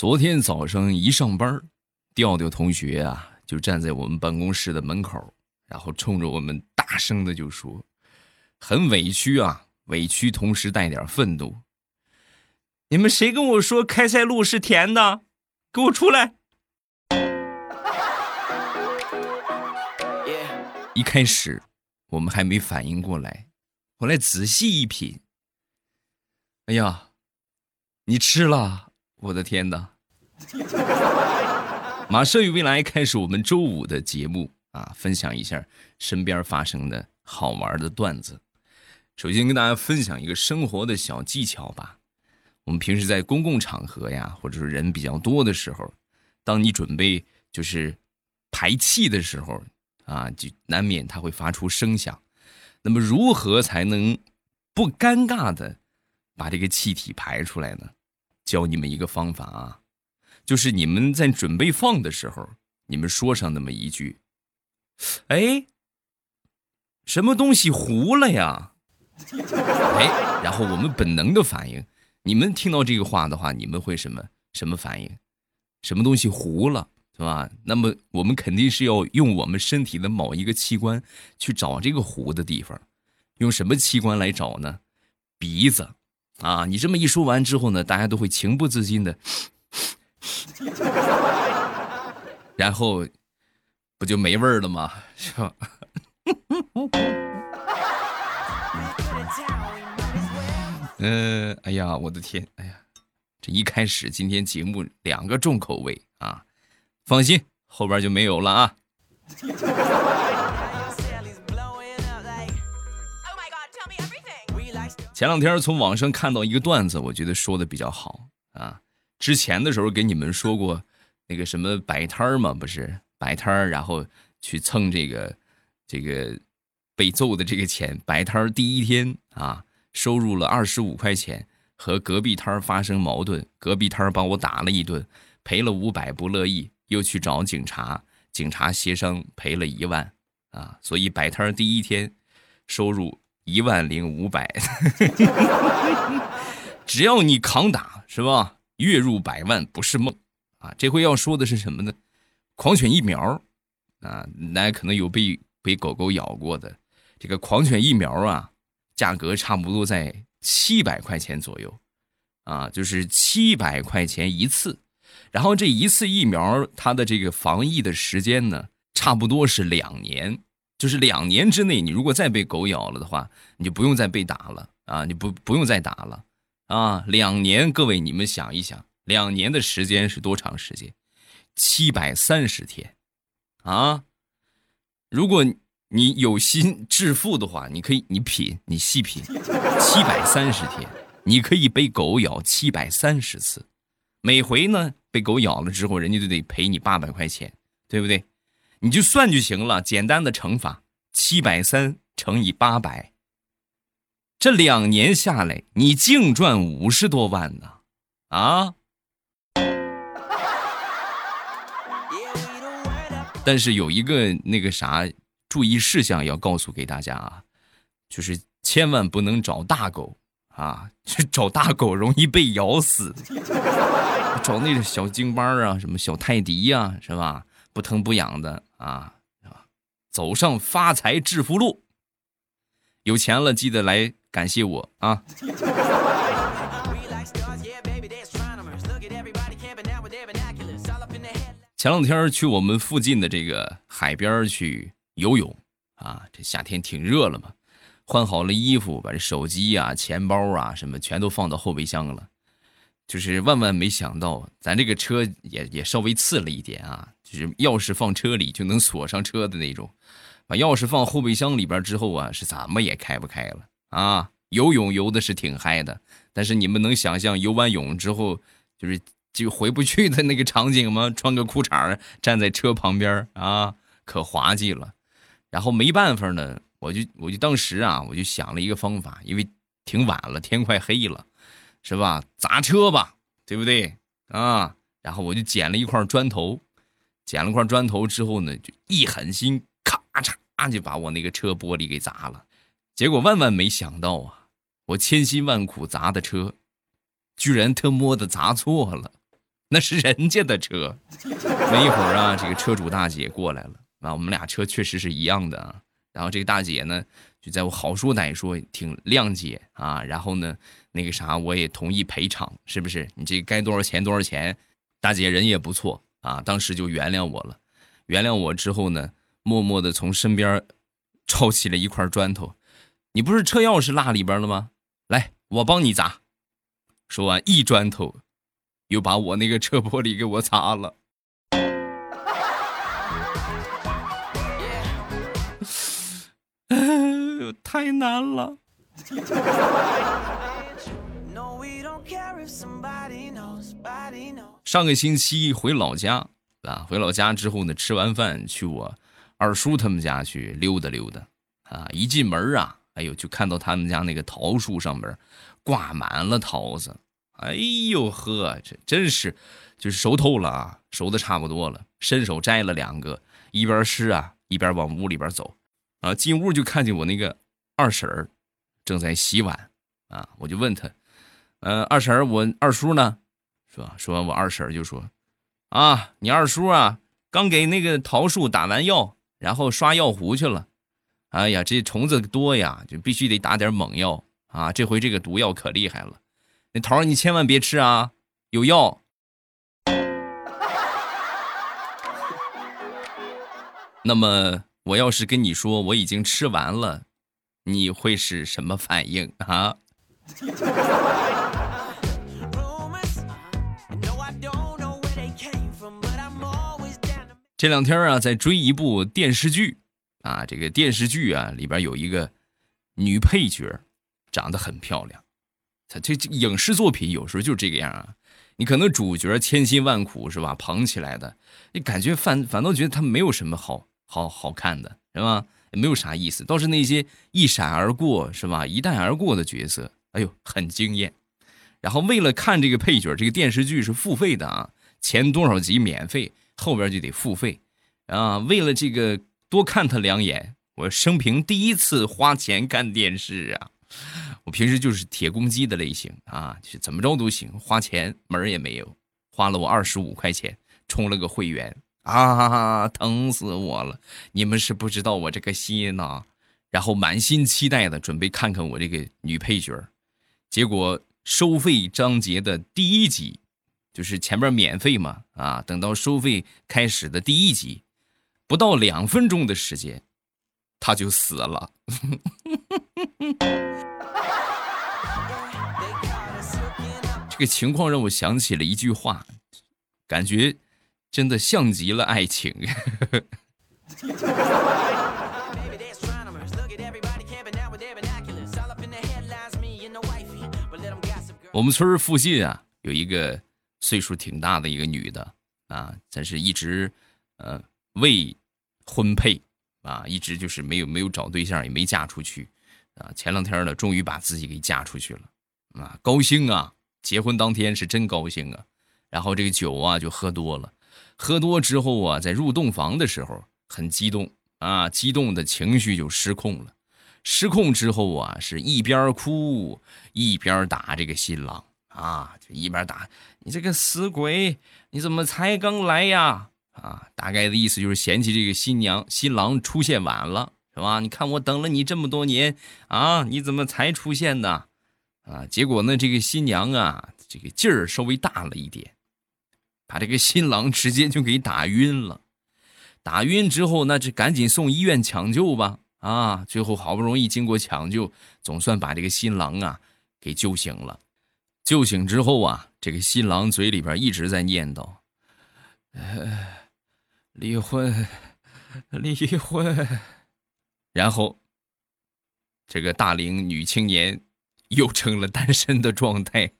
昨天早上一上班，调调同学啊就站在我们办公室的门口，然后冲着我们大声的就说：“很委屈啊，委屈同时带点愤怒。你们谁跟我说开塞露是甜的？给我出来！”一开始我们还没反应过来，后来仔细一品，哎呀，你吃了！我的天哪！马上与未来开始我们周五的节目啊，分享一下身边发生的好玩的段子。首先跟大家分享一个生活的小技巧吧。我们平时在公共场合呀，或者是人比较多的时候，当你准备就是排气的时候啊，就难免它会发出声响。那么如何才能不尴尬的把这个气体排出来呢？教你们一个方法啊，就是你们在准备放的时候，你们说上那么一句：“哎，什么东西糊了呀？”哎，然后我们本能的反应，你们听到这个话的话，你们会什么什么反应？什么东西糊了，是吧？那么我们肯定是要用我们身体的某一个器官去找这个糊的地方，用什么器官来找呢？鼻子。啊，你这么一说完之后呢，大家都会情不自禁的，然后不就没味儿了吗？是吧？嗯，哎呀，我的天，哎呀，这一开始今天节目两个重口味啊，放心，后边就没有了啊。前两天从网上看到一个段子，我觉得说的比较好啊。之前的时候给你们说过，那个什么摆摊儿嘛，不是摆摊儿，然后去蹭这个这个被揍的这个钱。摆摊儿第一天啊，收入了二十五块钱，和隔壁摊儿发生矛盾，隔壁摊儿把我打了一顿，赔了五百，不乐意，又去找警察，警察协商赔了一万啊。所以摆摊儿第一天收入。一万零五百，只要你扛打，是吧？月入百万不是梦啊！这回要说的是什么呢？狂犬疫苗啊，大家可能有被被狗狗咬过的，这个狂犬疫苗啊，价格差不多在七百块钱左右啊，就是七百块钱一次。然后这一次疫苗，它的这个防疫的时间呢，差不多是两年。就是两年之内，你如果再被狗咬了的话，你就不用再被打了啊！你不不用再打了啊！两年，各位你们想一想，两年的时间是多长时间？七百三十天啊！如果你有心致富的话，你可以你品，你细品，七百三十天，你可以被狗咬七百三十次，每回呢被狗咬了之后，人家就得赔你八百块钱，对不对？你就算就行了，简单的乘法，七百三乘以八百，这两年下来，你净赚五十多万呢，啊！但是有一个那个啥注意事项要告诉给大家啊，就是千万不能找大狗啊，去找大狗容易被咬死，找那种小京巴啊，什么小泰迪呀，是吧？不疼不痒的啊，走上发财致富路，有钱了记得来感谢我啊！前两天去我们附近的这个海边去游泳啊，这夏天挺热了嘛，换好了衣服，把这手机啊、钱包啊什么全都放到后备箱了。就是万万没想到，咱这个车也也稍微次了一点啊！就是钥匙放车里就能锁上车的那种，把钥匙放后备箱里边之后啊，是怎么也开不开了啊！游泳游的是挺嗨的，但是你们能想象游完泳之后就是就回不去的那个场景吗？穿个裤衩站在车旁边啊，可滑稽了。然后没办法呢，我就我就当时啊，我就想了一个方法，因为挺晚了，天快黑了。是吧？砸车吧，对不对啊？然后我就捡了一块砖头，捡了块砖头之后呢，就一狠心，咔嚓就把我那个车玻璃给砸了。结果万万没想到啊，我千辛万苦砸的车，居然他妈的砸错了，那是人家的车。没一会儿啊，这个车主大姐过来了啊，我们俩车确实是一样的啊。然后这个大姐呢，就在我好说歹说，挺谅解啊。然后呢，那个啥，我也同意赔偿，是不是？你这该多少钱多少钱？大姐人也不错啊，当时就原谅我了。原谅我之后呢，默默的从身边抄起了一块砖头。你不是车钥匙落里边了吗？来，我帮你砸。说完，一砖头，又把我那个车玻璃给我砸了。太难了。上个星期回老家啊，回老家之后呢，吃完饭去我二叔他们家去溜达溜达啊。一进门啊，哎呦，就看到他们家那个桃树上边挂满了桃子。哎呦呵，这真是就是熟透了啊，熟的差不多了。伸手摘了两个，一边吃啊，一边往屋里边走。啊，进屋就看见我那个二婶儿正在洗碗啊，我就问他，呃，二婶儿，我二叔呢？是吧？说完，我二婶儿就说，啊，你二叔啊，刚给那个桃树打完药，然后刷药壶去了。哎呀，这虫子多呀，就必须得打点猛药啊。这回这个毒药可厉害了，那桃你千万别吃啊，有药。那么。我要是跟你说我已经吃完了，你会是什么反应啊？这两天啊，在追一部电视剧啊，这个电视剧啊里边有一个女配角，长得很漂亮。他这影视作品有时候就这个样啊，你可能主角千辛万苦是吧捧起来的，你感觉反反倒觉得他没有什么好。好好看的是吧？也没有啥意思，倒是那些一闪而过是吧？一带而过的角色，哎呦，很惊艳。然后为了看这个配角，这个电视剧是付费的啊，前多少集免费，后边就得付费啊。为了这个多看他两眼，我生平第一次花钱看电视啊。我平时就是铁公鸡的类型啊，就怎么着都行，花钱门也没有，花了我二十五块钱充了个会员。啊，疼死我了！你们是不知道我这个心呐，然后满心期待的准备看看我这个女配角，结果收费章节的第一集，就是前面免费嘛，啊，等到收费开始的第一集，不到两分钟的时间，他就死了。这个情况让我想起了一句话，感觉。真的像极了爱情。我们村附近啊，有一个岁数挺大的一个女的啊，但是一直呃未婚配啊，一直就是没有没有找对象，也没嫁出去啊。前两天呢，终于把自己给嫁出去了啊，高兴啊！结婚当天是真高兴啊，然后这个酒啊就喝多了。喝多之后啊，在入洞房的时候很激动啊，激动的情绪就失控了。失控之后啊，是一边哭一边打这个新郎啊，就一边打你这个死鬼，你怎么才刚来呀？啊，大概的意思就是嫌弃这个新娘新郎出现晚了，是吧？你看我等了你这么多年啊，你怎么才出现呢？啊，结果呢，这个新娘啊，这个劲儿稍微大了一点。把这个新郎直接就给打晕了，打晕之后，那就赶紧送医院抢救吧。啊，最后好不容易经过抢救，总算把这个新郎啊给救醒了。救醒之后啊，这个新郎嘴里边一直在念叨：“呃离婚，离婚。”然后，这个大龄女青年又成了单身的状态。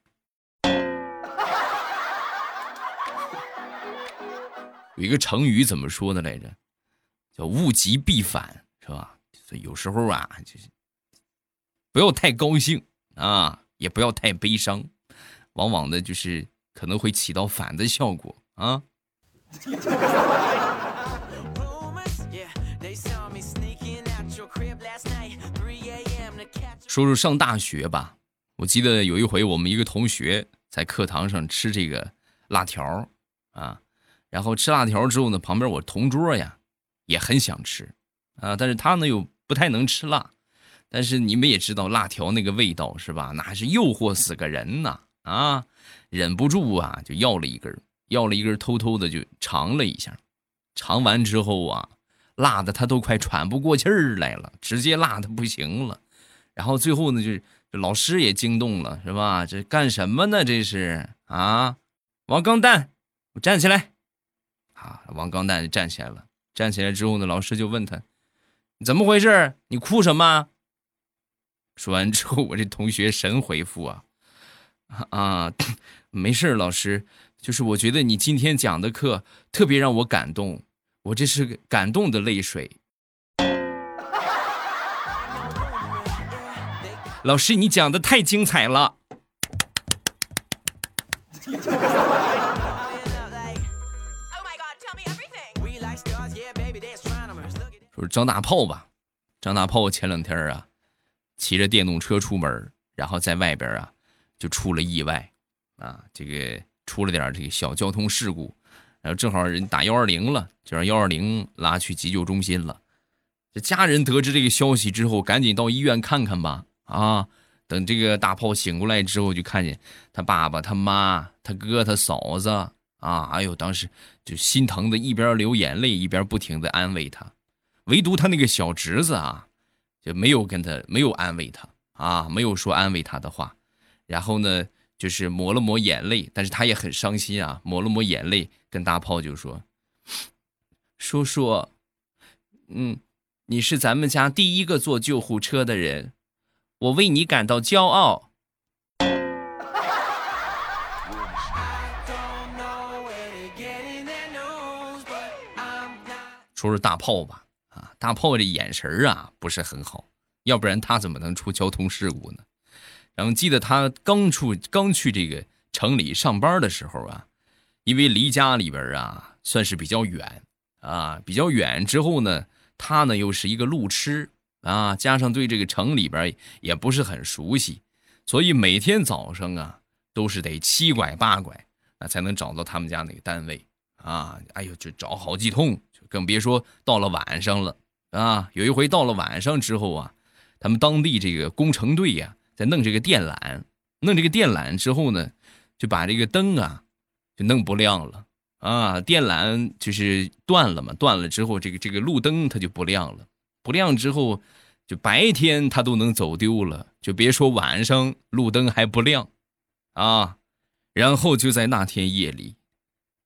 有一个成语怎么说的来着？叫物极必反，是吧？所以有时候啊，就是不要太高兴啊，也不要太悲伤，往往的就是可能会起到反的效果啊。说说上大学吧，我记得有一回我们一个同学在课堂上吃这个辣条啊，然后吃辣条之后呢，旁边我同桌呀也很想吃啊，但是他呢又不太能吃辣，但是你们也知道辣条那个味道是吧？那是诱惑死个人呐啊，忍不住啊就要了一根，要了一根，偷偷的就尝了一下，尝完之后啊，辣的他都快喘不过气儿来了，直接辣的不行了，然后最后呢就是。老师也惊动了，是吧？这干什么呢？这是啊，王刚蛋，我站起来。啊，王刚蛋站起来了。站起来之后呢，老师就问他：“怎么回事？你哭什么？”说完之后，我这同学神回复啊啊，没事老师，就是我觉得你今天讲的课特别让我感动，我这是感动的泪水。老师，你讲的太精彩了。张大炮吧，张大炮前两天啊，骑着电动车出门，然后在外边啊就出了意外，啊，这个出了点这个小交通事故，然后正好人打幺二零了，就让幺二零拉去急救中心了。这家人得知这个消息之后，赶紧到医院看看吧。啊！等这个大炮醒过来之后，就看见他爸爸、他妈、他哥、他嫂子啊！哎呦，当时就心疼的，一边流眼泪，一边不停的安慰他。唯独他那个小侄子啊，就没有跟他没有安慰他啊，没有说安慰他的话。然后呢，就是抹了抹眼泪，但是他也很伤心啊，抹了抹眼泪，跟大炮就说：“叔叔，嗯，你是咱们家第一个坐救护车的人。”我为你感到骄傲。说说大炮吧，啊，大炮这眼神啊不是很好，要不然他怎么能出交通事故呢？然后记得他刚出刚去这个城里上班的时候啊，因为离家里边啊算是比较远啊，比较远之后呢，他呢又是一个路痴。啊，加上对这个城里边也不是很熟悉，所以每天早上啊都是得七拐八拐，那才能找到他们家那个单位啊。哎呦，就找好几通，更别说到了晚上了啊。有一回到了晚上之后啊，他们当地这个工程队呀在弄这个电缆，弄这个电缆之后呢，就把这个灯啊就弄不亮了啊。电缆就是断了嘛，断了之后这个这个路灯它就不亮了。不亮之后，就白天他都能走丢了，就别说晚上路灯还不亮，啊！然后就在那天夜里，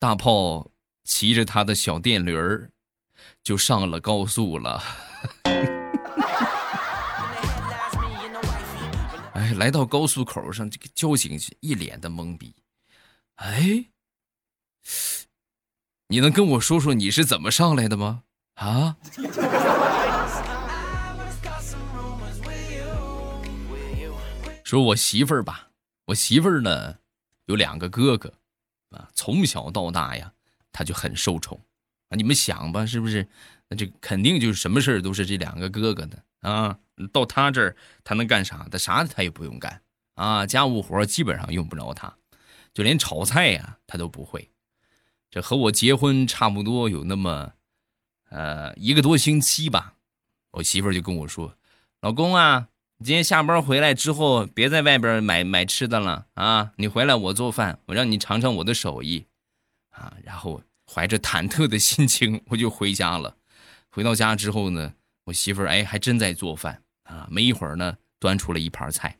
大炮骑着他的小电驴儿，就上了高速了。哎，来到高速口上，这个交警一脸的懵逼。哎，你能跟我说说你是怎么上来的吗？啊？说我媳妇儿吧，我媳妇儿呢有两个哥哥，啊，从小到大呀，他就很受宠，你们想吧，是不是？那这肯定就是什么事儿都是这两个哥哥的啊。到他这儿，他能干啥？他啥他也不用干啊，家务活基本上用不着他，就连炒菜呀他都不会。这和我结婚差不多有那么，呃，一个多星期吧，我媳妇儿就跟我说：“老公啊。”你今天下班回来之后，别在外边买买吃的了啊！你回来我做饭，我让你尝尝我的手艺，啊！然后怀着忐忑的心情，我就回家了。回到家之后呢，我媳妇儿哎还真在做饭啊！没一会儿呢，端出了一盘菜，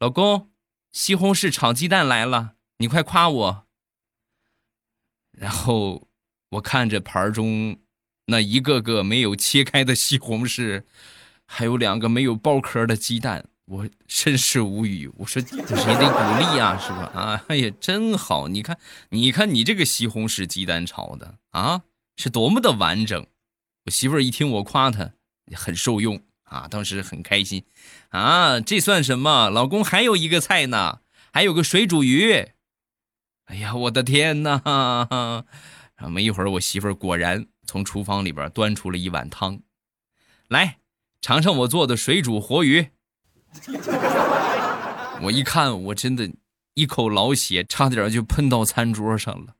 老公，西红柿炒鸡蛋来了，你快夸我。然后我看着盘中那一个个没有切开的西红柿。还有两个没有剥壳的鸡蛋，我甚是无语。我说，你得鼓励啊，是吧？啊，哎呀，真好！你看，你看你这个西红柿鸡蛋炒的啊，是多么的完整。我媳妇儿一听我夸她，很受用啊，当时很开心啊。这算什么？老公还有一个菜呢，还有个水煮鱼。哎呀，我的天哪！然后没一会儿，我媳妇儿果然从厨房里边端出了一碗汤，来。尝尝我做的水煮活鱼。我一看，我真的一口老血差点就喷到餐桌上了。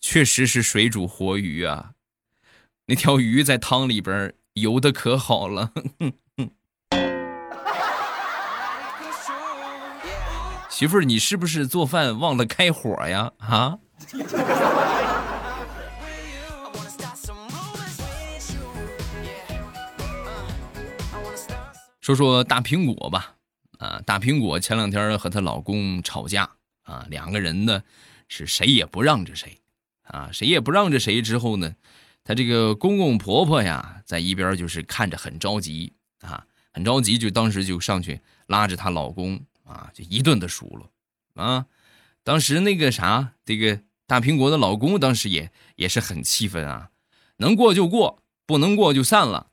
确实是水煮活鱼啊，那条鱼在汤里边游的可好了。媳妇儿，你是不是做饭忘了开火呀？啊？说说大苹果吧，啊，大苹果前两天和她老公吵架啊，两个人呢是谁也不让着谁，啊，谁也不让着谁。之后呢，她这个公公婆婆呀在一边就是看着很着急啊，很着急，就当时就上去拉着她老公。啊，就一顿的数落，啊，当时那个啥，这个大苹果的老公当时也也是很气愤啊，能过就过，不能过就散了，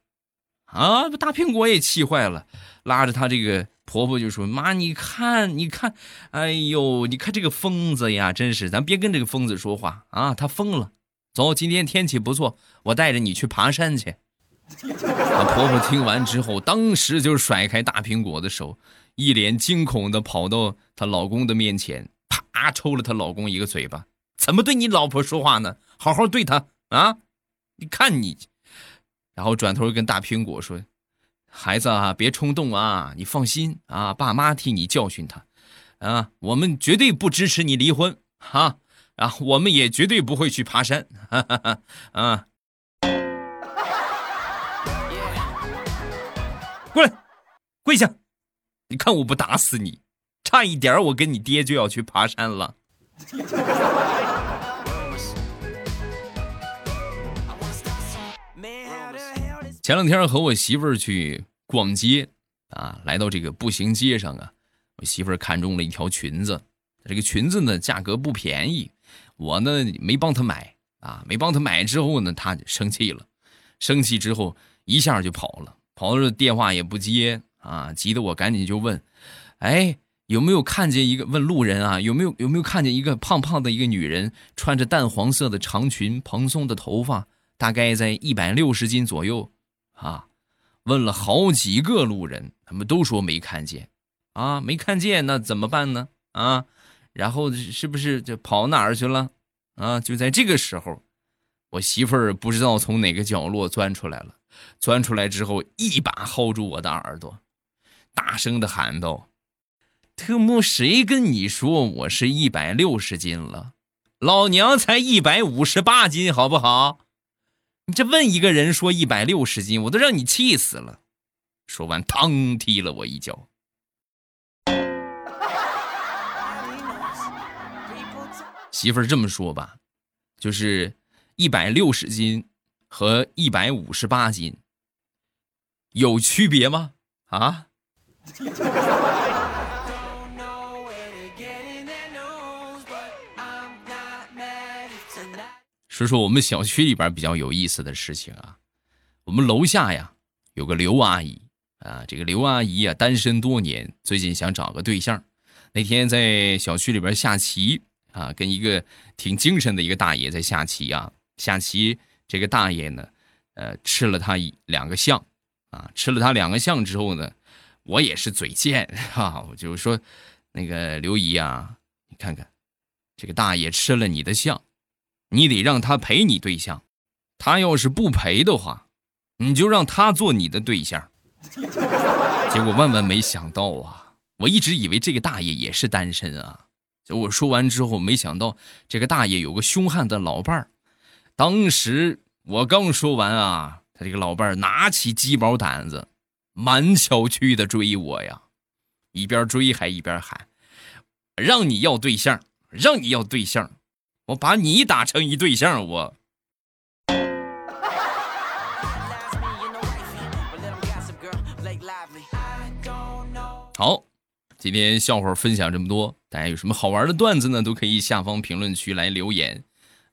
啊，大苹果也气坏了，拉着她这个婆婆就说：“妈，你看，你看，哎呦，你看这个疯子呀，真是，咱别跟这个疯子说话啊，他疯了。走，今天天气不错，我带着你去爬山去。”婆婆听完之后，当时就甩开大苹果的手。一脸惊恐的跑到她老公的面前，啪抽了她老公一个嘴巴。怎么对你老婆说话呢？好好对她啊！你看你，然后转头跟大苹果说：“孩子啊，别冲动啊，你放心啊，爸妈替你教训他啊。我们绝对不支持你离婚哈啊，我们也绝对不会去爬山哈哈哈啊！过来，跪下。”你看我不打死你，差一点我跟你爹就要去爬山了。前两天和我媳妇儿去逛街啊，来到这个步行街上啊，我媳妇儿看中了一条裙子，这个裙子呢价格不便宜，我呢没帮她买啊，没帮她买之后呢，她生气了，生气之后一下就跑了，跑了电话也不接。啊！急得我赶紧就问，哎，有没有看见一个问路人啊？有没有有没有看见一个胖胖的一个女人，穿着淡黄色的长裙，蓬松的头发，大概在一百六十斤左右？啊！问了好几个路人，他们都说没看见。啊，没看见，那怎么办呢？啊，然后是不是就跑哪儿去了？啊，就在这个时候，我媳妇儿不知道从哪个角落钻出来了，钻出来之后，一把薅住我的耳朵。大声的喊道：“特么，谁跟你说我是一百六十斤了？老娘才一百五十八斤，好不好？你这问一个人说一百六十斤，我都让你气死了。”说完，嘡踢了我一脚。媳妇儿这么说吧，就是一百六十斤和一百五十八斤有区别吗？啊？说说我们小区里边比较有意思的事情啊，我们楼下呀有个刘阿姨啊，这个刘阿姨啊单身多年，最近想找个对象。那天在小区里边下棋啊，跟一个挺精神的一个大爷在下棋啊，下棋这个大爷呢，呃，吃了他两个象啊，吃了他两个象之后呢。我也是嘴贱哈，我就说，那个刘姨啊，你看看，这个大爷吃了你的相，你得让他陪你对象，他要是不陪的话，你就让他做你的对象。结果万万没想到啊，我一直以为这个大爷也是单身啊，就我说完之后，没想到这个大爷有个凶悍的老伴儿。当时我刚说完啊，他这个老伴儿拿起鸡毛掸子。满小区的追我呀，一边追还一边喊：“让你要对象，让你要对象，我把你打成一对象。”我好，今天笑话分享这么多，大家有什么好玩的段子呢？都可以下方评论区来留言。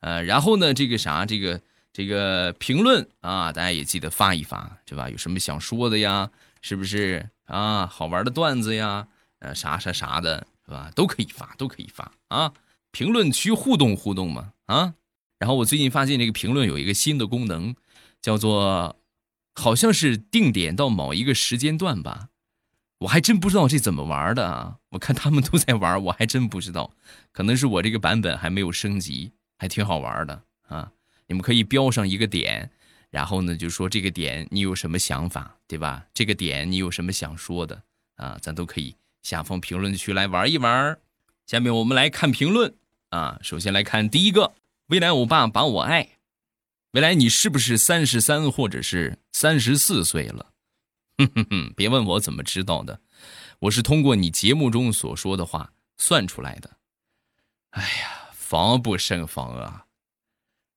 呃，然后呢，这个啥，这个。这个评论啊，大家也记得发一发，对吧？有什么想说的呀？是不是啊？好玩的段子呀？呃，啥啥啥的，是吧？都可以发，都可以发啊！评论区互动互动嘛，啊！然后我最近发现这个评论有一个新的功能，叫做好像是定点到某一个时间段吧，我还真不知道这怎么玩的啊！我看他们都在玩，我还真不知道，可能是我这个版本还没有升级，还挺好玩的啊！你们可以标上一个点，然后呢就说这个点你有什么想法，对吧？这个点你有什么想说的啊？咱都可以下方评论区来玩一玩。下面我们来看评论啊，首先来看第一个，未来欧巴把我爱，未来你是不是三十三或者是三十四岁了？哼哼哼，别问我怎么知道的，我是通过你节目中所说的话算出来的。哎呀，防不胜防啊！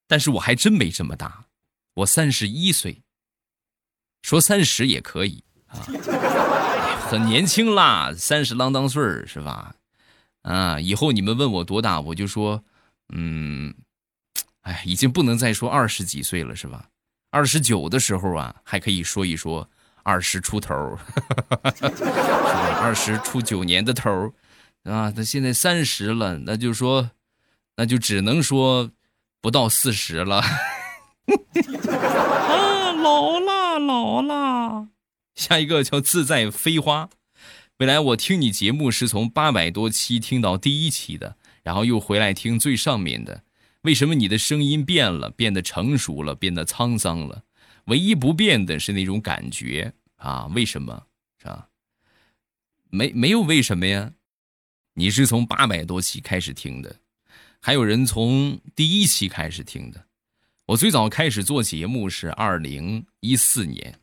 但是我还真没这么大，我三十一岁，说三十也可以啊，很年轻啦，三十啷当岁儿是吧？啊，以后你们问我多大，我就说，嗯，哎，已经不能再说二十几岁了是吧？二十九的时候啊，还可以说一说。二十出头，是吧？二十出九年的头，啊，他现在三十了，那就说，那就只能说不到四十了。啊，老了，老了。下一个叫自在飞花。未来我听你节目是从八百多期听到第一期的，然后又回来听最上面的。为什么你的声音变了，变得成熟了，变得沧桑了？唯一不变的是那种感觉啊！为什么是吧？没没有为什么呀？你是从八百多期开始听的，还有人从第一期开始听的。我最早开始做节目是二零一四年，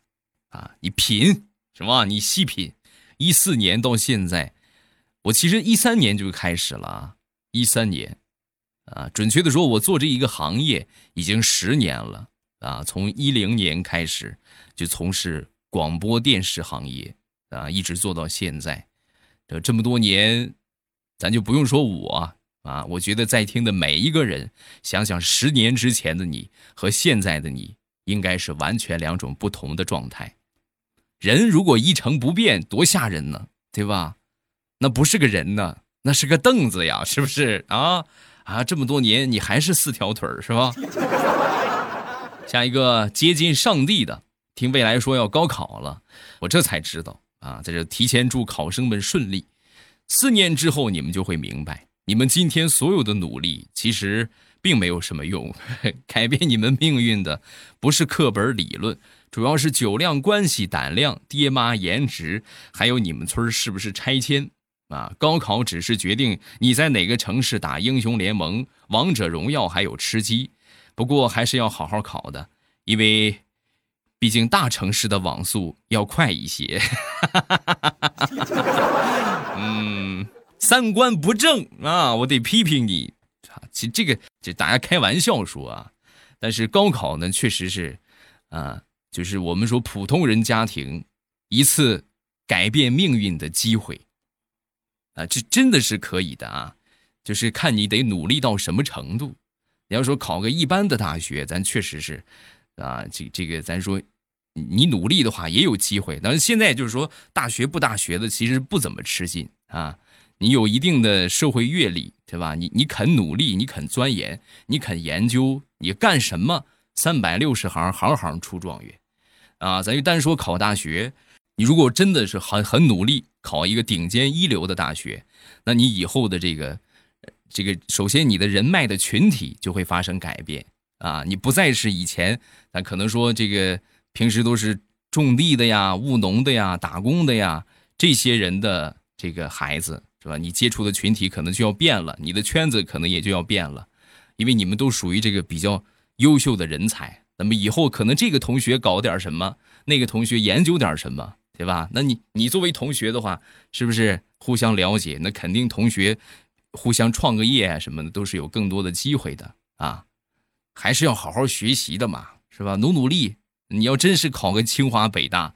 啊，你品什么？你细品，一四年到现在，我其实一三年就开始了，一三年，啊，准确的说，我做这一个行业已经十年了。啊，从一零年开始就从事广播电视行业，啊，一直做到现在，这这么多年，咱就不用说我啊，我觉得在听的每一个人，想想十年之前的你和现在的你，应该是完全两种不同的状态。人如果一成不变，多吓人呢，对吧？那不是个人呢，那是个凳子呀，是不是啊？啊，这么多年你还是四条腿是吧？下一个接近上帝的，听未来说要高考了，我这才知道啊，在这提前祝考生们顺利。四年之后，你们就会明白，你们今天所有的努力其实并没有什么用。改变你们命运的不是课本理论，主要是酒量、关系、胆量、爹妈、颜值，还有你们村是不是拆迁啊？高考只是决定你在哪个城市打英雄联盟、王者荣耀，还有吃鸡。不过还是要好好考的，因为毕竟大城市的网速要快一些。嗯，三观不正啊，我得批评你。其实这个这大家开玩笑说啊，但是高考呢，确实是啊，就是我们说普通人家庭一次改变命运的机会啊，这真的是可以的啊，就是看你得努力到什么程度。你要说考个一般的大学，咱确实是，啊，这这个咱说，你努力的话也有机会。但是现在就是说，大学不大学的其实不怎么吃劲啊。你有一定的社会阅历，对吧？你你肯努力，你肯钻研，你肯研究，你干什么？三百六十行，行行出状元，啊！咱就单说考大学，你如果真的是很很努力，考一个顶尖一流的大学，那你以后的这个。这个首先，你的人脉的群体就会发生改变啊！你不再是以前，咱可能说这个平时都是种地的呀、务农的呀、打工的呀，这些人的这个孩子是吧？你接触的群体可能就要变了，你的圈子可能也就要变了，因为你们都属于这个比较优秀的人才。那么以后可能这个同学搞点什么，那个同学研究点什么，对吧？那你你作为同学的话，是不是互相了解？那肯定同学。互相创个业啊什么的，都是有更多的机会的啊，还是要好好学习的嘛，是吧？努努力，你要真是考个清华北大，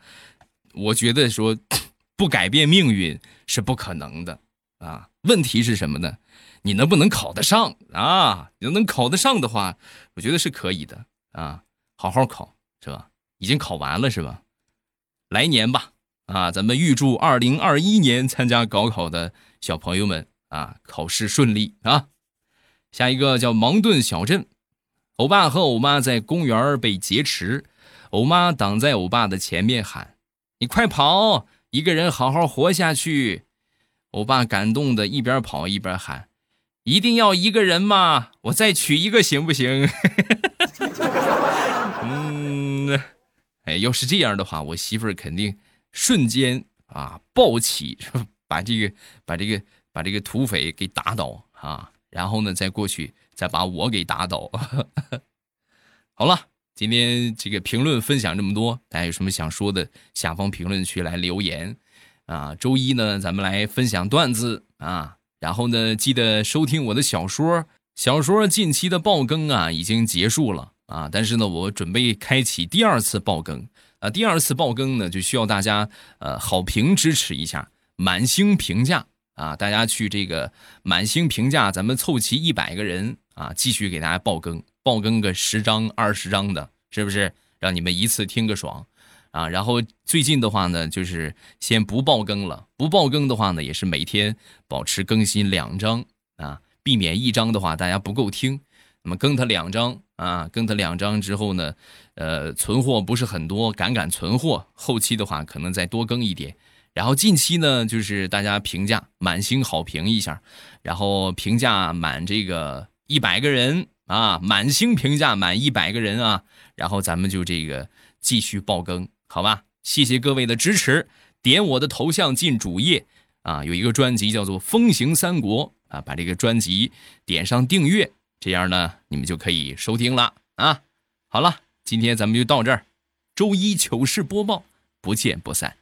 我觉得说 不改变命运是不可能的啊。问题是什么呢？你能不能考得上啊？你能考得上的话，我觉得是可以的啊。好好考是吧？已经考完了是吧？来年吧啊，咱们预祝二零二一年参加高考的小朋友们。啊，考试顺利啊！下一个叫芒顿小镇，欧巴和欧妈在公园被劫持，欧妈挡在欧巴的前面喊：“你快跑，一个人好好活下去。欧巴感动的一边跑一边喊：“一定要一个人吗？我再娶一个行不行？” 嗯，哎，要是这样的话，我媳妇儿肯定瞬间啊暴起，把这个把这个把这个土匪给打倒啊，然后呢再过去再把我给打倒。好了，今天这个评论分享这么多，大家有什么想说的，下方评论区来留言。啊，周一呢，咱们来分享段子啊，然后呢，记得收听我的小说。小说近期的爆更啊，已经结束了啊，但是呢，我准备开启第二次爆更啊。第二次爆更呢，就需要大家呃好评支持一下，满星评价啊，大家去这个满星评价，咱们凑齐一百个人啊，继续给大家爆更，爆更个十张二十张的，是不是？让你们一次听个爽。啊，然后最近的话呢，就是先不爆更了。不爆更的话呢，也是每天保持更新两章啊，避免一章的话大家不够听。那么更它两章啊，更它两章之后呢，呃，存货不是很多，赶赶存货。后期的话可能再多更一点。然后近期呢，就是大家评价满星好评一下，然后评价满这个一百个人啊，满星评价满一百个人啊，然后咱们就这个继续爆更。好吧，谢谢各位的支持，点我的头像进主页啊，有一个专辑叫做《风行三国》啊，把这个专辑点上订阅，这样呢，你们就可以收听了啊。好了，今天咱们就到这儿，周一糗事播报，不见不散。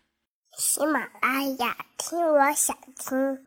喜马拉雅，听我想听。